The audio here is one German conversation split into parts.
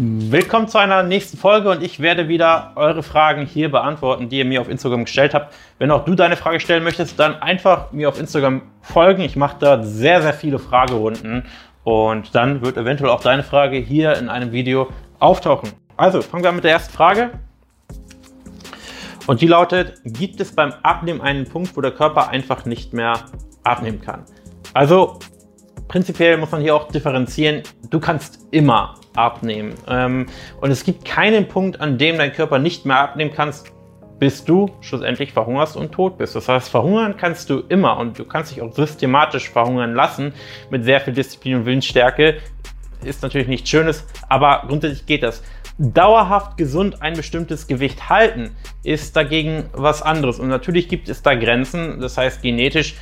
Willkommen zu einer nächsten Folge und ich werde wieder eure Fragen hier beantworten, die ihr mir auf Instagram gestellt habt. Wenn auch du deine Frage stellen möchtest, dann einfach mir auf Instagram folgen. Ich mache da sehr, sehr viele Fragerunden und dann wird eventuell auch deine Frage hier in einem Video auftauchen. Also fangen wir an mit der ersten Frage. Und die lautet, gibt es beim Abnehmen einen Punkt, wo der Körper einfach nicht mehr abnehmen kann? Also prinzipiell muss man hier auch differenzieren. Du kannst immer abnehmen. Ähm, und es gibt keinen Punkt, an dem dein Körper nicht mehr abnehmen kannst, bis du schlussendlich verhungerst und tot bist. Das heißt, verhungern kannst du immer und du kannst dich auch systematisch verhungern lassen mit sehr viel Disziplin und Willensstärke. Ist natürlich nichts Schönes, aber grundsätzlich geht das. Dauerhaft gesund ein bestimmtes Gewicht halten ist dagegen was anderes. Und natürlich gibt es da Grenzen. Das heißt, genetisch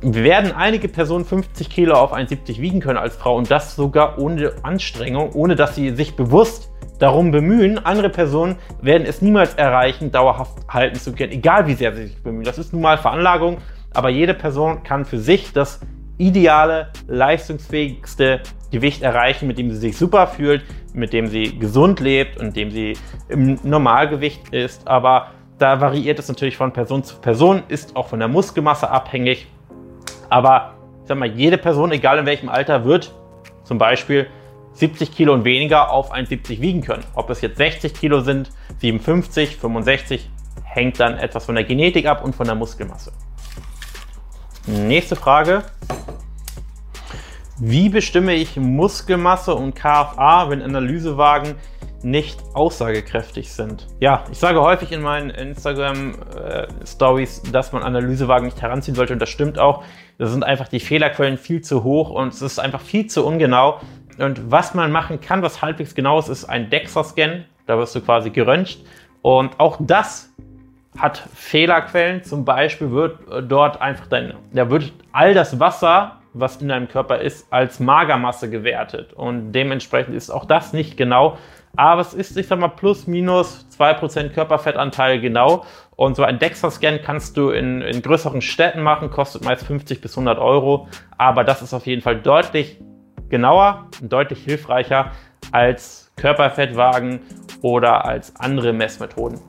werden einige Personen 50 Kilo auf 1,70 wiegen können als Frau und das sogar ohne Anstrengung, ohne dass sie sich bewusst darum bemühen. Andere Personen werden es niemals erreichen, dauerhaft halten zu können, egal wie sehr sie sich bemühen. Das ist nun mal Veranlagung, aber jede Person kann für sich das ideale, leistungsfähigste Gewicht erreichen, mit dem sie sich super fühlt, mit dem sie gesund lebt und dem sie im Normalgewicht ist. Aber da variiert es natürlich von Person zu Person, ist auch von der Muskelmasse abhängig. Aber ich sag mal, jede Person, egal in welchem Alter, wird zum Beispiel 70 Kilo und weniger auf 1,70 wiegen können. Ob es jetzt 60 Kilo sind, 57, 65, hängt dann etwas von der Genetik ab und von der Muskelmasse. Nächste Frage. Wie bestimme ich Muskelmasse und KFA, wenn Analysewagen nicht aussagekräftig sind. Ja, ich sage häufig in meinen Instagram-Stories, äh, dass man Analysewagen nicht heranziehen sollte und das stimmt auch. Da sind einfach die Fehlerquellen viel zu hoch und es ist einfach viel zu ungenau. Und was man machen kann, was halbwegs genau ist, ist ein DEXA-Scan. Da wirst du quasi geröntgt. Und auch das hat Fehlerquellen. Zum Beispiel wird dort einfach dein, da wird all das Wasser was in deinem Körper ist, als Magermasse gewertet. Und dementsprechend ist auch das nicht genau. Aber es ist, ich sag mal, plus minus 2% Körperfettanteil genau. Und so ein DEXA-Scan kannst du in, in größeren Städten machen, kostet meist 50 bis 100 Euro. Aber das ist auf jeden Fall deutlich genauer und deutlich hilfreicher als Körperfettwagen oder als andere Messmethoden.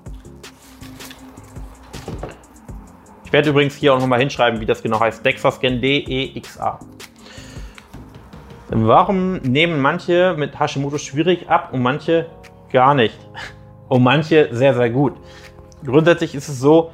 Ich werde übrigens hier auch nochmal hinschreiben, wie das genau heißt. Dexascan DEXA. Warum nehmen manche mit Hashimoto schwierig ab und manche gar nicht? Und manche sehr, sehr gut. Grundsätzlich ist es so,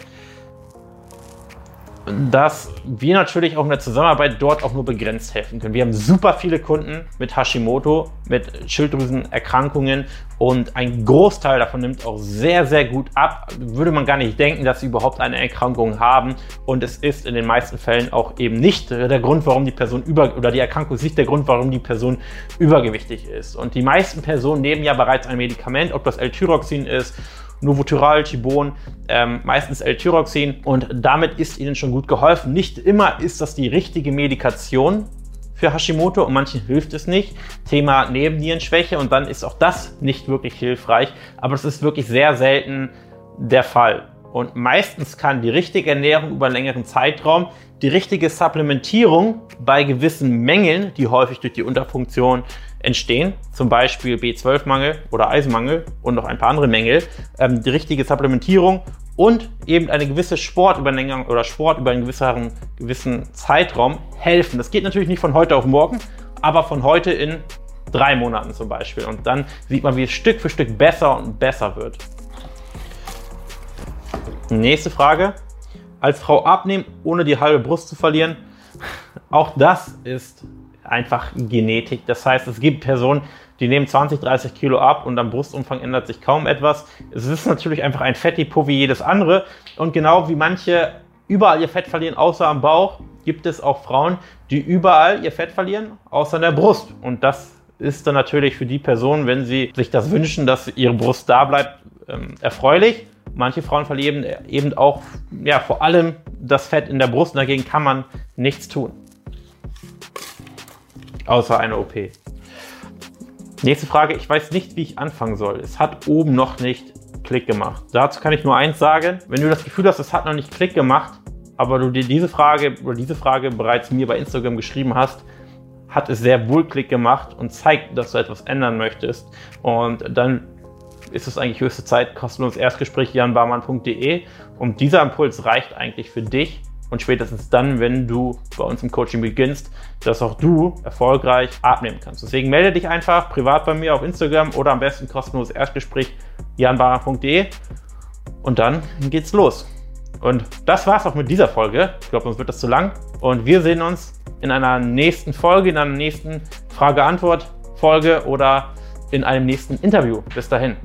dass wir natürlich auch in der Zusammenarbeit dort auch nur begrenzt helfen können. Wir haben super viele Kunden mit Hashimoto, mit Schilddrüsenerkrankungen und ein Großteil davon nimmt auch sehr, sehr gut ab. Würde man gar nicht denken, dass sie überhaupt eine Erkrankung haben und es ist in den meisten Fällen auch eben nicht der Grund, warum die Person über oder die Erkrankung ist nicht der Grund, warum die Person übergewichtig ist. Und die meisten Personen nehmen ja bereits ein Medikament, ob das L-Tyroxin ist Novotyral, Tibon, ähm, meistens L-Tyroxin und damit ist ihnen schon gut geholfen. Nicht immer ist das die richtige Medikation für Hashimoto und manchen hilft es nicht. Thema Nebennierenschwäche und dann ist auch das nicht wirklich hilfreich, aber es ist wirklich sehr selten der Fall. Und meistens kann die richtige Ernährung über einen längeren Zeitraum, die richtige Supplementierung bei gewissen Mängeln, die häufig durch die Unterfunktion entstehen, zum Beispiel B12-Mangel oder Eisenmangel und noch ein paar andere Mängel, ähm, die richtige Supplementierung und eben eine gewisse Sport über einen oder Sport über einen gewissen, gewissen Zeitraum helfen. Das geht natürlich nicht von heute auf morgen, aber von heute in drei Monaten zum Beispiel. Und dann sieht man, wie es Stück für Stück besser und besser wird. Nächste Frage. Als Frau abnehmen, ohne die halbe Brust zu verlieren. Auch das ist einfach Genetik. Das heißt, es gibt Personen, die nehmen 20, 30 Kilo ab und am Brustumfang ändert sich kaum etwas. Es ist natürlich einfach ein Fettdepot wie jedes andere. Und genau wie manche überall ihr Fett verlieren, außer am Bauch, gibt es auch Frauen, die überall ihr Fett verlieren, außer an der Brust. Und das ist dann natürlich für die Person, wenn sie sich das wünschen, dass ihre Brust da bleibt, ähm, erfreulich. Manche Frauen verlieren eben auch ja, vor allem das Fett in der Brust und dagegen kann man nichts tun. Außer eine OP. Nächste Frage. Ich weiß nicht, wie ich anfangen soll. Es hat oben noch nicht Klick gemacht. Dazu kann ich nur eins sagen. Wenn du das Gefühl hast, es hat noch nicht Klick gemacht, aber du dir diese Frage oder diese Frage bereits mir bei Instagram geschrieben hast, hat es sehr wohl Klick gemacht und zeigt, dass du etwas ändern möchtest. Und dann ist es eigentlich höchste Zeit, kostenloses Erstgespräch janbarmann.de. Und dieser Impuls reicht eigentlich für dich, und spätestens dann, wenn du bei uns im Coaching beginnst, dass auch du erfolgreich abnehmen kannst. Deswegen melde dich einfach privat bei mir auf Instagram oder am besten kostenloses Erstgespräch janbarer.de und dann geht's los. Und das war's auch mit dieser Folge. Ich glaube, sonst wird das zu lang. Und wir sehen uns in einer nächsten Folge, in einer nächsten Frage-Antwort-Folge oder in einem nächsten Interview. Bis dahin.